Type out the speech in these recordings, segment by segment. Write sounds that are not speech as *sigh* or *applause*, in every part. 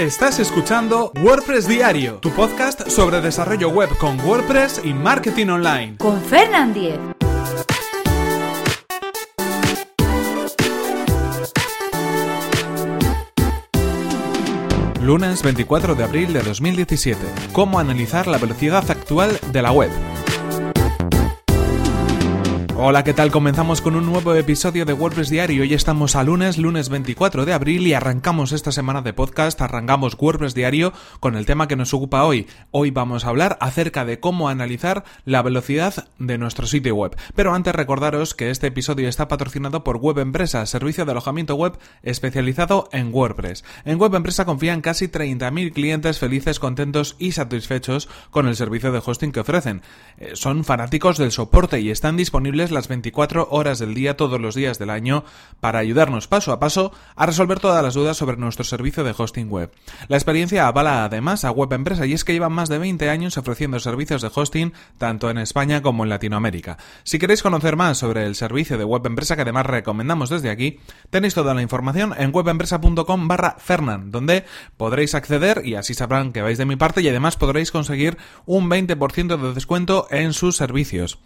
Estás escuchando WordPress Diario, tu podcast sobre desarrollo web con WordPress y marketing online. Con Fernand Diez. Lunes 24 de abril de 2017. ¿Cómo analizar la velocidad actual de la web? Hola, ¿qué tal? Comenzamos con un nuevo episodio de WordPress Diario. Hoy estamos a lunes, lunes 24 de abril y arrancamos esta semana de podcast, arrancamos WordPress Diario con el tema que nos ocupa hoy. Hoy vamos a hablar acerca de cómo analizar la velocidad de nuestro sitio web. Pero antes recordaros que este episodio está patrocinado por Web Empresa, servicio de alojamiento web especializado en WordPress. En Web Empresa confían casi 30.000 clientes felices, contentos y satisfechos con el servicio de hosting que ofrecen. Eh, son fanáticos del soporte y están disponibles las 24 horas del día todos los días del año para ayudarnos paso a paso a resolver todas las dudas sobre nuestro servicio de hosting web. La experiencia avala además a Web Empresa y es que llevan más de 20 años ofreciendo servicios de hosting tanto en España como en Latinoamérica. Si queréis conocer más sobre el servicio de Web Empresa que además recomendamos desde aquí, tenéis toda la información en webempresa.com barra Fernan, donde podréis acceder y así sabrán que vais de mi parte y además podréis conseguir un 20% de descuento en sus servicios.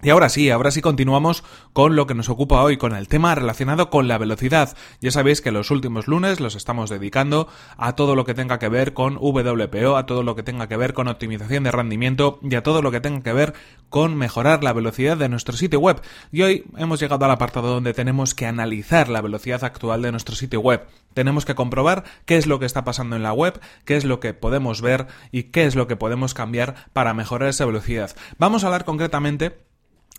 Y ahora sí, ahora sí continuamos con lo que nos ocupa hoy, con el tema relacionado con la velocidad. Ya sabéis que los últimos lunes los estamos dedicando a todo lo que tenga que ver con WPO, a todo lo que tenga que ver con optimización de rendimiento y a todo lo que tenga que ver con mejorar la velocidad de nuestro sitio web. Y hoy hemos llegado al apartado donde tenemos que analizar la velocidad actual de nuestro sitio web. Tenemos que comprobar qué es lo que está pasando en la web, qué es lo que podemos ver y qué es lo que podemos cambiar para mejorar esa velocidad. Vamos a hablar concretamente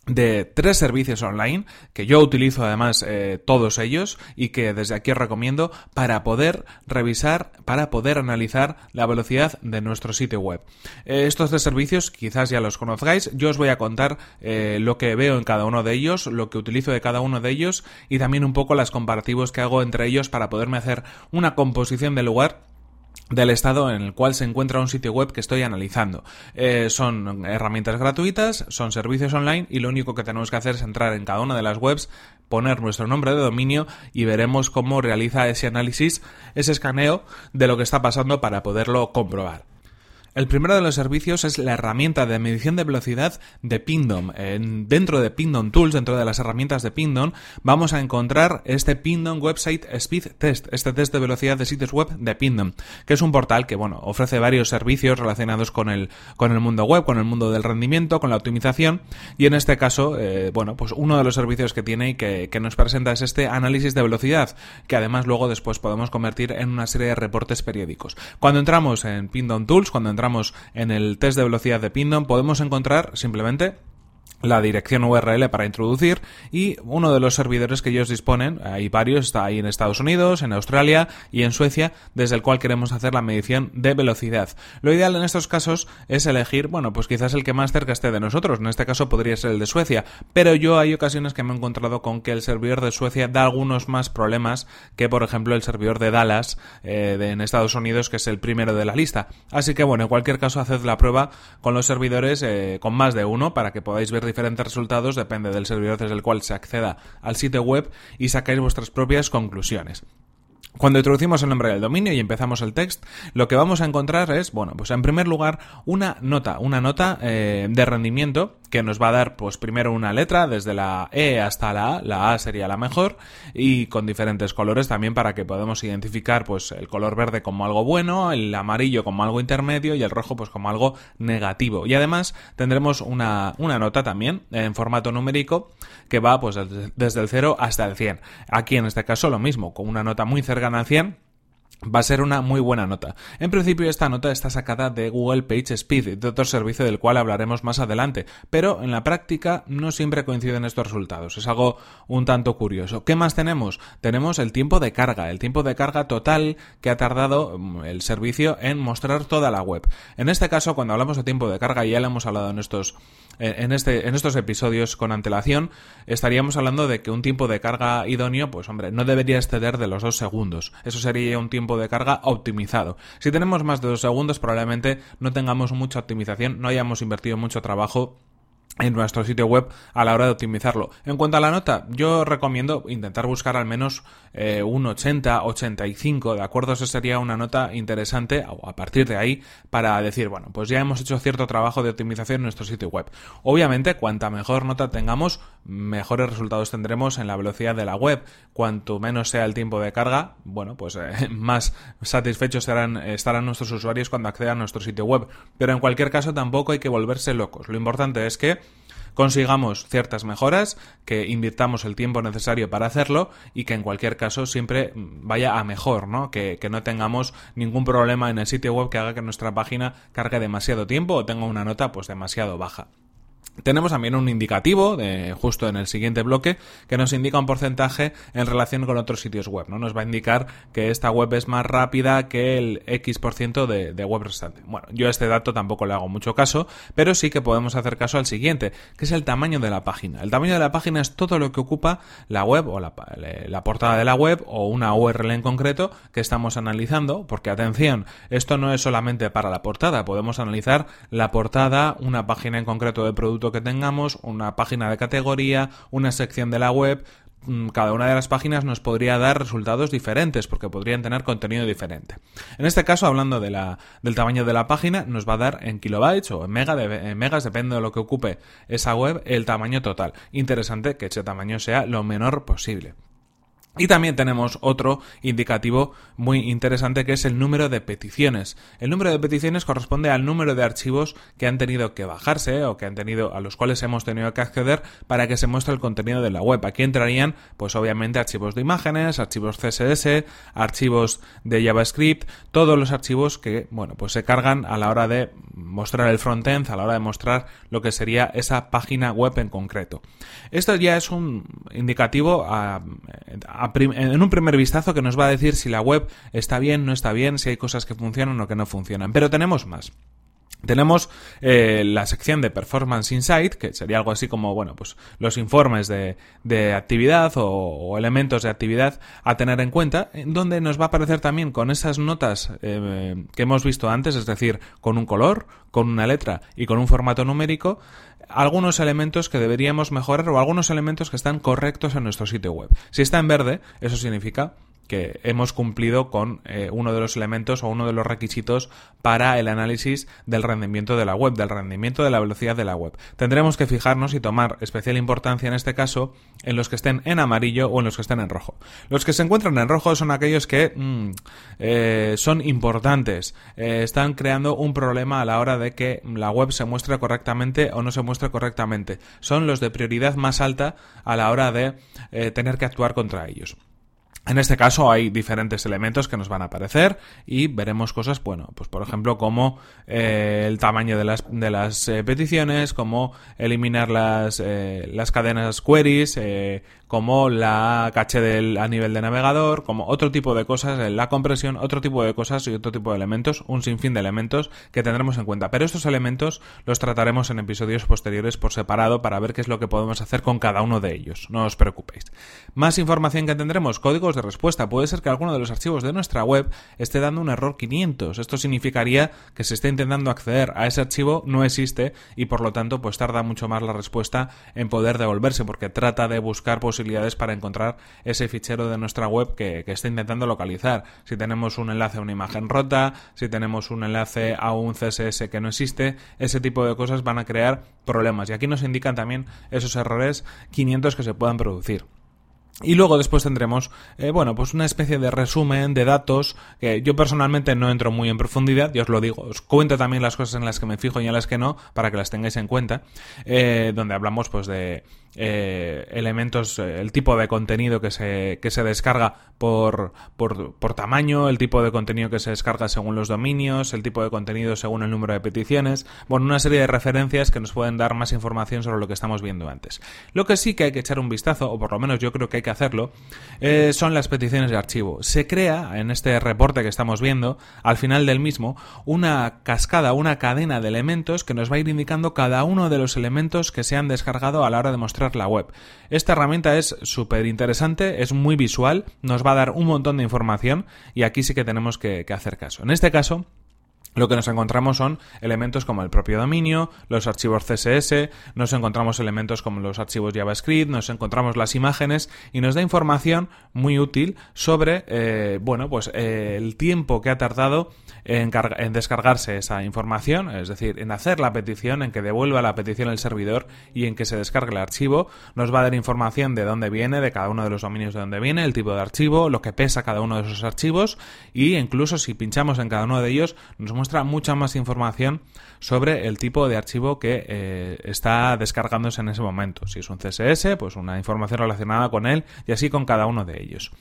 de tres servicios online que yo utilizo además eh, todos ellos y que desde aquí os recomiendo para poder revisar, para poder analizar la velocidad de nuestro sitio web. Eh, estos tres servicios quizás ya los conozcáis, yo os voy a contar eh, lo que veo en cada uno de ellos, lo que utilizo de cada uno de ellos y también un poco las comparativos que hago entre ellos para poderme hacer una composición del lugar del estado en el cual se encuentra un sitio web que estoy analizando. Eh, son herramientas gratuitas, son servicios online y lo único que tenemos que hacer es entrar en cada una de las webs, poner nuestro nombre de dominio y veremos cómo realiza ese análisis, ese escaneo de lo que está pasando para poderlo comprobar. El primero de los servicios es la herramienta de medición de velocidad de Pindom. dentro de Pindom Tools, dentro de las herramientas de Pindom, vamos a encontrar este Pindom Website Speed Test, este test de velocidad de sitios web de Pindom, que es un portal que bueno, ofrece varios servicios relacionados con el, con el mundo web, con el mundo del rendimiento, con la optimización, y en este caso, eh, bueno, pues uno de los servicios que tiene y que, nos presenta es este análisis de velocidad, que además luego después podemos convertir en una serie de reportes periódicos. Cuando entramos en Pindom Tools, cuando entramos en el test de velocidad de Pindom, podemos encontrar simplemente la dirección URL para introducir y uno de los servidores que ellos disponen, hay varios, está ahí en Estados Unidos, en Australia y en Suecia, desde el cual queremos hacer la medición de velocidad. Lo ideal en estos casos es elegir, bueno, pues quizás el que más cerca esté de nosotros, en este caso podría ser el de Suecia, pero yo hay ocasiones que me he encontrado con que el servidor de Suecia da algunos más problemas que, por ejemplo, el servidor de Dallas eh, en Estados Unidos, que es el primero de la lista. Así que, bueno, en cualquier caso, haced la prueba con los servidores eh, con más de uno para que podáis ver diferentes resultados, depende del servidor desde el cual se acceda al sitio web y sacáis vuestras propias conclusiones. Cuando introducimos el nombre del dominio y empezamos el text, lo que vamos a encontrar es, bueno, pues en primer lugar, una nota, una nota eh, de rendimiento que nos va a dar, pues primero una letra, desde la E hasta la A, la A sería la mejor, y con diferentes colores también para que podamos identificar, pues el color verde como algo bueno, el amarillo como algo intermedio y el rojo pues como algo negativo. Y además tendremos una, una nota también en formato numérico que va pues desde el 0 hasta el 100. Aquí en este caso lo mismo, con una nota muy cercana al 100 va a ser una muy buena nota. En principio esta nota está sacada de Google Page Speed, de otro servicio del cual hablaremos más adelante, pero en la práctica no siempre coinciden estos resultados. Es algo un tanto curioso. ¿Qué más tenemos? Tenemos el tiempo de carga, el tiempo de carga total que ha tardado mm, el servicio en mostrar toda la web. En este caso, cuando hablamos de tiempo de carga, ya lo hemos hablado en estos en, este, en estos episodios con antelación, estaríamos hablando de que un tiempo de carga idóneo, pues hombre, no debería exceder de los dos segundos. Eso sería un tiempo de carga optimizado. Si tenemos más de dos segundos, probablemente no tengamos mucha optimización, no hayamos invertido mucho trabajo en nuestro sitio web a la hora de optimizarlo. En cuanto a la nota, yo recomiendo intentar buscar al menos eh, un 80, 85, ¿de acuerdo? Eso sería una nota interesante a partir de ahí para decir, bueno, pues ya hemos hecho cierto trabajo de optimización en nuestro sitio web. Obviamente, cuanta mejor nota tengamos, mejores resultados tendremos en la velocidad de la web. Cuanto menos sea el tiempo de carga, bueno, pues eh, *laughs* más satisfechos estarán, estarán nuestros usuarios cuando accedan a nuestro sitio web. Pero en cualquier caso tampoco hay que volverse locos. Lo importante es que consigamos ciertas mejoras, que invirtamos el tiempo necesario para hacerlo y que en cualquier caso siempre vaya a mejor, ¿no? Que, que, no tengamos ningún problema en el sitio web que haga que nuestra página cargue demasiado tiempo o tenga una nota pues demasiado baja. Tenemos también un indicativo, de, justo en el siguiente bloque, que nos indica un porcentaje en relación con otros sitios web. ¿no? Nos va a indicar que esta web es más rápida que el X% de, de web restante. Bueno, yo a este dato tampoco le hago mucho caso, pero sí que podemos hacer caso al siguiente, que es el tamaño de la página. El tamaño de la página es todo lo que ocupa la web o la, la portada de la web o una URL en concreto que estamos analizando, porque atención, esto no es solamente para la portada, podemos analizar la portada, una página en concreto de producto que tengamos, una página de categoría, una sección de la web, mm, cada una de las páginas nos podría dar resultados diferentes porque podrían tener contenido diferente. En este caso, hablando de la, del tamaño de la página, nos va a dar en kilobytes o en, mega en megas, depende de lo que ocupe esa web, el tamaño total. Interesante que ese tamaño sea lo menor posible. Y también tenemos otro indicativo muy interesante que es el número de peticiones. El número de peticiones corresponde al número de archivos que han tenido que bajarse o que han tenido a los cuales hemos tenido que acceder para que se muestre el contenido de la web. Aquí entrarían pues obviamente archivos de imágenes, archivos CSS, archivos de JavaScript, todos los archivos que bueno, pues se cargan a la hora de mostrar el frontend, a la hora de mostrar lo que sería esa página web en concreto. Esto ya es un indicativo a en un primer vistazo que nos va a decir si la web está bien, no está bien, si hay cosas que funcionan o que no funcionan. Pero tenemos más. Tenemos eh, la sección de Performance Insight, que sería algo así como, bueno, pues los informes de, de actividad o, elementos de actividad a tener en cuenta, en donde nos va a aparecer también con esas notas eh, que hemos visto antes, es decir, con un color, con una letra y con un formato numérico, algunos elementos que deberíamos mejorar o algunos elementos que están correctos en nuestro sitio web. Si está en verde, eso significa que hemos cumplido con eh, uno de los elementos o uno de los requisitos para el análisis del rendimiento de la web, del rendimiento de la velocidad de la web. Tendremos que fijarnos y tomar especial importancia en este caso en los que estén en amarillo o en los que estén en rojo. Los que se encuentran en rojo son aquellos que mm, eh, son importantes, eh, están creando un problema a la hora de que la web se muestre correctamente o no se muestre correctamente. Son los de prioridad más alta a la hora de tener que actuar contra ellos. En este caso hay diferentes elementos que nos van a aparecer y veremos cosas, bueno, pues por ejemplo como eh, el tamaño de las, de las eh, peticiones, como eliminar las, eh, las cadenas queries, como la caché del, a nivel de navegador, como otro tipo de cosas, la compresión, otro tipo de cosas y otro tipo de elementos, un sinfín de elementos que tendremos en cuenta. Pero estos elementos los trataremos en episodios posteriores por separado para ver qué es lo que podemos hacer con cada uno de ellos. No os preocupéis. Más información que tendremos, códigos respuesta. Puede ser que alguno de los archivos de nuestra web esté dando un error 500. Esto significaría que se está intentando acceder a ese archivo, no existe y por lo tanto pues tarda mucho más la respuesta en poder devolverse porque trata de buscar posibilidades para encontrar ese fichero de nuestra web que, que está intentando localizar. Si tenemos un enlace a una imagen rota, si tenemos un enlace a un CSS que no existe, ese tipo de cosas van a crear problemas. Y aquí nos indican también esos errores 500 que se puedan producir. Y luego después tendremos, eh, bueno, pues una especie de resumen de datos que yo personalmente no entro muy en profundidad, y os lo digo, os cuento también las cosas en las que me fijo y en las que no, para que las tengáis en cuenta, eh, donde hablamos pues de eh, elementos, eh, el tipo de contenido que se, que se descarga por, por, por, tamaño, el tipo de contenido que se descarga según los dominios, el tipo de contenido según el número de peticiones, bueno, una serie de referencias que nos pueden dar más información sobre lo que estamos viendo antes. Lo que sí que hay que echar un vistazo, o por lo menos yo creo que hay que hacerlo, eh, son las peticiones de archivo. Se crea en este reporte que estamos viendo, al final del mismo, una cascada, una cadena de elementos que nos va a ir indicando cada uno de los elementos que se han descargado a la hora de mostrar la web. Esta herramienta es súper interesante, es muy visual, nos va a dar un montón de información y aquí sí que tenemos que, hacer caso. En este caso, lo que nos encontramos son elementos como el propio dominio, los archivos CSS, nos encontramos elementos como los archivos JavaScript, nos encontramos las imágenes y nos da información muy útil sobre, eh, bueno, pues eh, el tiempo que ha tardado en, descargarse esa información, es decir, en hacer la petición, en que devuelva la petición el servidor y en que se descargue el archivo. Nos va a dar información de dónde viene, de cada uno de los dominios de dónde viene, el tipo de archivo, lo que pesa cada uno de esos archivos y incluso si pinchamos en cada uno de ellos nos muestra mucha más información sobre el tipo de archivo que eh, está descargándose en ese momento. Si es un CSS, pues una información relacionada con él y así con cada uno de ellos.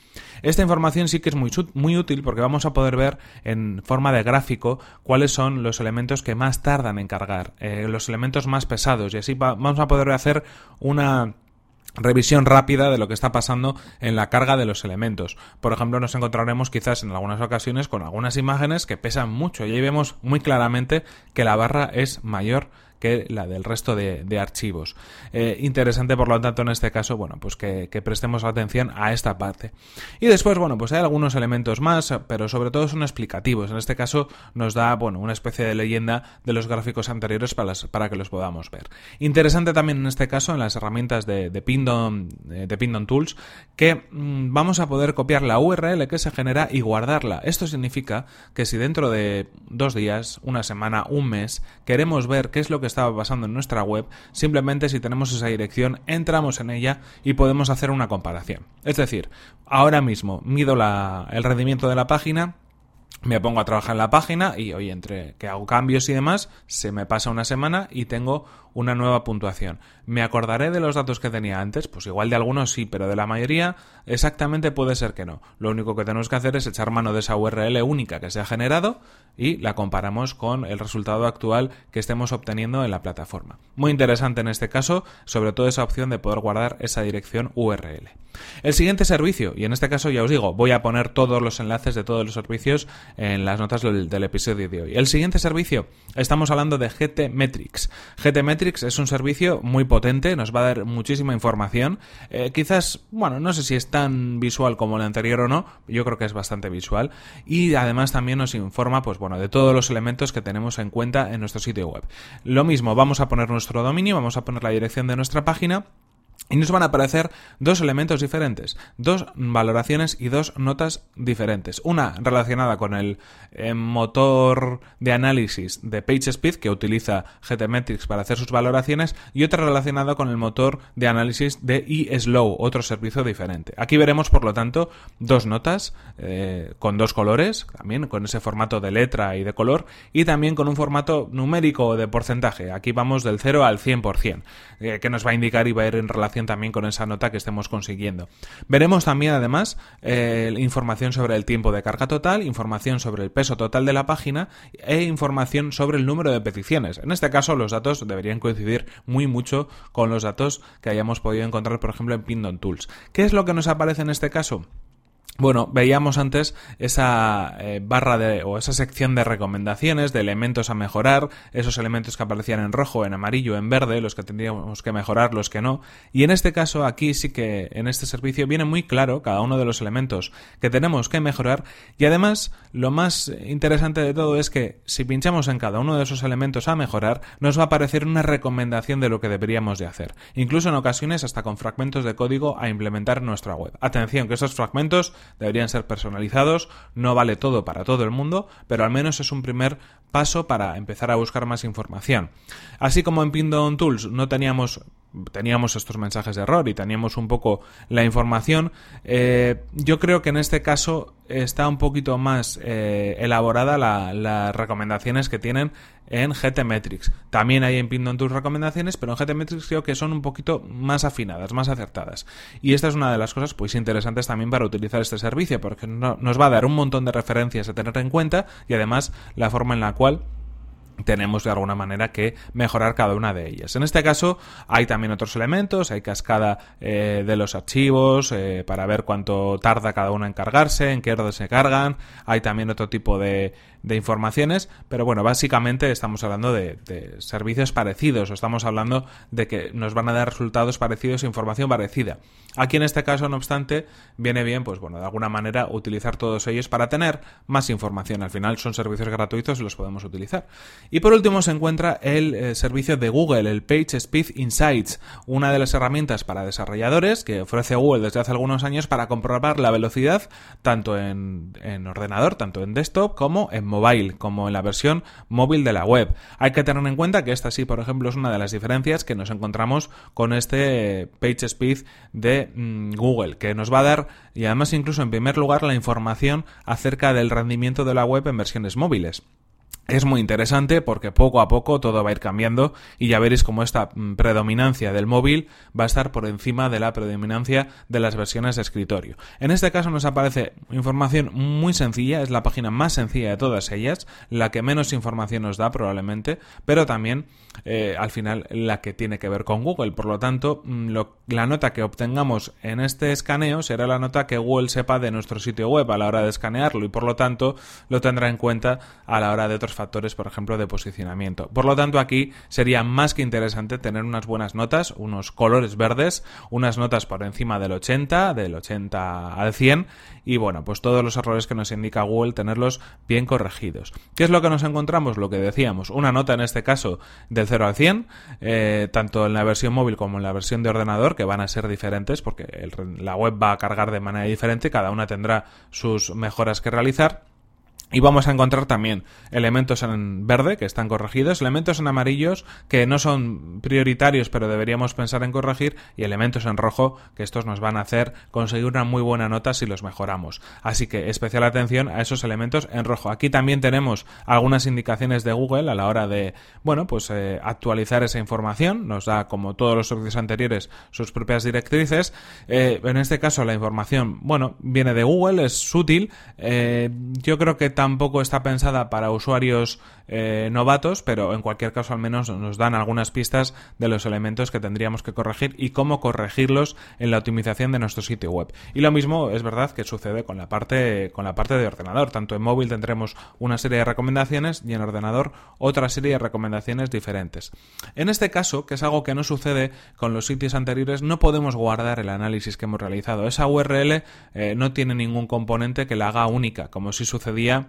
Esta información sí que es muy, útil porque vamos a poder ver en forma de gráfico cuáles son los elementos que más tardan en cargar, eh, los elementos más pesados y así vamos a poder hacer una revisión rápida de lo que está pasando en la carga de los elementos. Por ejemplo, nos encontraremos quizás en algunas ocasiones con algunas imágenes que pesan mucho y ahí vemos muy claramente que la barra es mayor que la del resto de, archivos. Eh, interesante, por lo tanto, en este caso, bueno, pues que, prestemos atención a esta parte. Y después, bueno, pues hay algunos elementos más, pero sobre todo son explicativos. En este caso nos da, bueno, una especie de leyenda de los gráficos anteriores para, para que los podamos ver. Interesante también en este caso en las herramientas de, de Pindon, de Pindon Tools, que mm, vamos a poder copiar la URL que se genera y guardarla. Esto significa que si dentro de dos días, una semana, un mes, queremos ver qué es lo que estaba pasando en nuestra web, simplemente si tenemos esa dirección entramos en ella y podemos hacer una comparación. Es decir, ahora mismo mido el rendimiento de la página, me pongo a trabajar en la página y hoy entre que hago cambios y demás, se me pasa una semana y tengo una nueva puntuación. ¿Me acordaré de los datos que tenía antes? Pues igual de algunos sí, pero de la mayoría exactamente puede ser que no. Lo único que tenemos que hacer es echar mano de esa URL única que se ha generado y la comparamos con el resultado actual que estemos obteniendo en la plataforma. Muy interesante en este caso, sobre todo esa opción de poder guardar esa dirección URL. El siguiente servicio, y en este caso ya os digo, voy a poner todos los enlaces de todos los servicios en las notas del, episodio de hoy. El siguiente servicio, estamos hablando de GT Metrics. GT Metrics es un servicio muy potente, nos va a dar muchísima información. Eh, quizás, bueno, no sé si es tan visual como el anterior o no, yo creo que es bastante visual. Y además también nos informa, pues bueno, de todos los elementos que tenemos en cuenta en nuestro sitio web. Lo mismo, vamos a poner nuestro dominio, vamos a poner la dirección de nuestra página y nos van a aparecer dos elementos diferentes, dos valoraciones y dos notas diferentes. Una relacionada con el eh, motor de análisis de PageSpeed que utiliza GTmetrix para hacer sus valoraciones y otra relacionada con el motor de análisis de eSlow, otro servicio diferente. Aquí veremos, por lo tanto, dos notas eh, con dos colores, también con ese formato de letra y de color, y también con un formato numérico de porcentaje. Aquí vamos del 0 al 100%, eh, que nos va a indicar y va a ir en relación también con esa nota que estemos consiguiendo. Veremos también además eh, información sobre el tiempo de carga total, información sobre el peso total de la página e información sobre el número de peticiones. En este caso los datos deberían coincidir muy mucho con los datos que hayamos podido encontrar por ejemplo en Pindon Tools. ¿Qué es lo que nos aparece en este caso? Bueno, veíamos antes esa eh, barra de, o esa sección de recomendaciones, de elementos a mejorar, esos elementos que aparecían en rojo, en amarillo, en verde, los que tendríamos que mejorar, los que no. Y en este caso, aquí sí que en este servicio viene muy claro cada uno de los elementos que tenemos que mejorar. Y además, lo más interesante de todo es que si pinchamos en cada uno de esos elementos a mejorar, nos va a aparecer una recomendación de lo que deberíamos de hacer. Incluso en ocasiones hasta con fragmentos de código a implementar en nuestra web. Atención, que esos fragmentos deberían ser personalizados, no vale todo para todo el mundo, pero al menos es un primer paso para empezar a buscar más información. Así como en Pindon Tools no teníamos teníamos estos mensajes de error y teníamos un poco la información, eh, yo creo que en este caso está un poquito más eh, elaborada las recomendaciones que tienen en GTmetrix. También hay en Pindon tus recomendaciones, pero en GTmetrix creo que son un poquito más afinadas, más acertadas. Y esta es una de las cosas pues interesantes también para utilizar este servicio, porque nos va a dar un montón de referencias a tener en cuenta y además la forma en la cual tenemos de alguna manera que mejorar cada una de ellas. En este caso hay también otros elementos, hay cascada eh, de los archivos eh, para ver cuánto tarda cada uno en cargarse, en qué orden se cargan, hay también otro tipo de, de informaciones, pero bueno, básicamente estamos hablando de, servicios parecidos o estamos hablando de que nos van a dar resultados parecidos e información parecida. Aquí en este caso, no obstante, viene bien, pues bueno, de alguna manera utilizar todos ellos para tener más información. Al final son servicios gratuitos y los podemos utilizar. Y por último se encuentra el eh, servicio de Google, el PageSpeed Insights, una de las herramientas para desarrolladores que ofrece Google desde hace algunos años para comprobar la velocidad tanto en, en ordenador, tanto en desktop como en mobile, como en la versión móvil de la web. Hay que tener en cuenta que esta sí, por ejemplo, es una de las diferencias que nos encontramos con este PageSpeed de mmm, Google, que nos va a dar, y además incluso en primer lugar, la información acerca del rendimiento de la web en versiones móviles. Es muy interesante porque poco a poco todo va a ir cambiando y ya veréis cómo esta mm, predominancia del móvil va a estar por encima de la predominancia de las versiones de escritorio. En este caso nos aparece información muy sencilla, es la página más sencilla de todas ellas, la que menos información nos da probablemente, pero también eh, al final la que tiene que ver con Google. Por lo tanto, mm, la nota que obtengamos en este escaneo será la nota que Google sepa de nuestro sitio web a la hora de escanearlo y por lo tanto lo tendrá en cuenta a la hora de otros factores, por ejemplo, de posicionamiento. Por lo tanto, aquí sería más que interesante tener unas buenas notas, unos colores verdes, unas notas por encima del 80, del 80 al 100 y bueno, pues todos los errores que nos indica Google tenerlos bien corregidos. ¿Qué es lo que nos encontramos? Lo que decíamos, una nota en este caso del 0 al 100, eh, tanto en la versión móvil como en la versión de ordenador, que van a ser diferentes porque la web va a cargar de manera diferente, cada una tendrá sus mejoras que realizar. Y vamos a encontrar también elementos en verde que están corregidos, elementos en amarillos que no son prioritarios pero deberíamos pensar en corregir y elementos en rojo que estos nos van a hacer conseguir una muy buena nota si los mejoramos. Así que especial atención a esos elementos en rojo. Aquí también tenemos algunas indicaciones de Google a la hora de, bueno, pues eh, actualizar esa información. Nos da, como todos los servicios anteriores, sus propias directrices. Eh, en este caso la información, bueno, viene de Google, es útil. Eh, yo creo que tampoco está pensada para usuarios eh, novatos, pero en cualquier caso al menos nos dan algunas pistas de los elementos que tendríamos que corregir y cómo corregirlos en la optimización de nuestro sitio web. Y lo mismo es verdad que sucede con la parte con la parte de ordenador. Tanto en móvil tendremos una serie de recomendaciones y en ordenador otra serie de recomendaciones diferentes. En este caso, que es algo que no sucede con los sitios anteriores, no podemos guardar el análisis que hemos realizado. Esa URL eh, no tiene ningún componente que la haga única, como si sucedía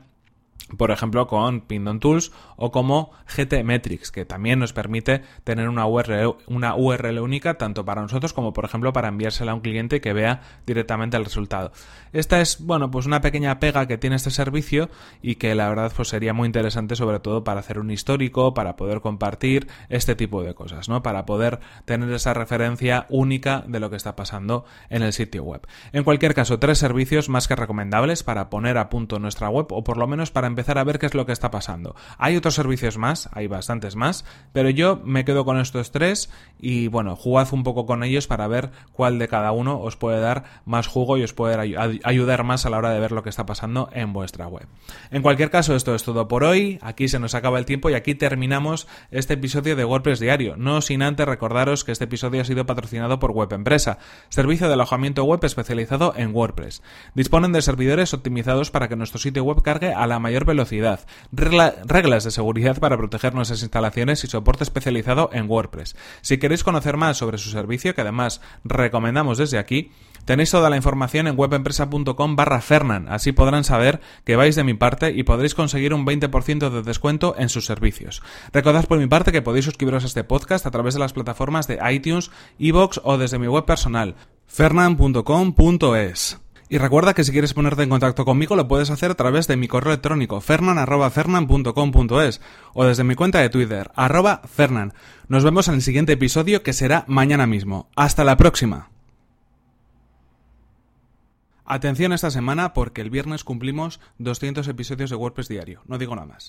por ejemplo con Pindon Tools o como GTmetrix, que también nos permite tener una URL, una URL única tanto para nosotros como por ejemplo para enviársela a un cliente que vea directamente el resultado. Esta es, bueno, pues una pequeña pega que tiene este servicio y que la verdad pues sería muy interesante sobre todo para hacer un histórico, para poder compartir este tipo de cosas, ¿no? Para poder tener esa referencia única de lo que está pasando en el sitio web. En cualquier caso, tres servicios más que recomendables para poner a punto nuestra web o por lo menos para empezar a ver qué es lo que está pasando. Hay otros servicios más, hay bastantes más, pero yo me quedo con estos tres y bueno, jugad un poco con ellos para ver cuál de cada uno os puede dar más jugo y os puede ay ayudar más a la hora de ver lo que está pasando en vuestra web. En cualquier caso, esto es todo por hoy. Aquí se nos acaba el tiempo y aquí terminamos este episodio de WordPress Diario. No sin antes recordaros que este episodio ha sido patrocinado por Web Empresa, servicio de alojamiento web especializado en WordPress. Disponen de servidores optimizados para que nuestro sitio web cargue a la mayor velocidad, regla, reglas de seguridad para proteger nuestras instalaciones y soporte especializado en WordPress. Si queréis conocer más sobre su servicio, que además recomendamos desde aquí, tenéis toda la información en webempresa.com barra Fernan, así podrán saber que vais de mi parte y podréis conseguir un 20% de descuento en sus servicios. Recordad por mi parte que podéis suscribiros a este podcast a través de las plataformas de iTunes, iVoox o desde mi web personal, fernan.com.es. Y recuerda que si quieres ponerte en contacto conmigo lo puedes hacer a través de mi correo electrónico fernan.fernan.com.es o desde mi cuenta de Twitter, arroba fernan. Nos vemos en el siguiente episodio que será mañana mismo. Hasta la próxima. Atención esta semana porque el viernes cumplimos 200 episodios de WordPress diario. No digo nada más.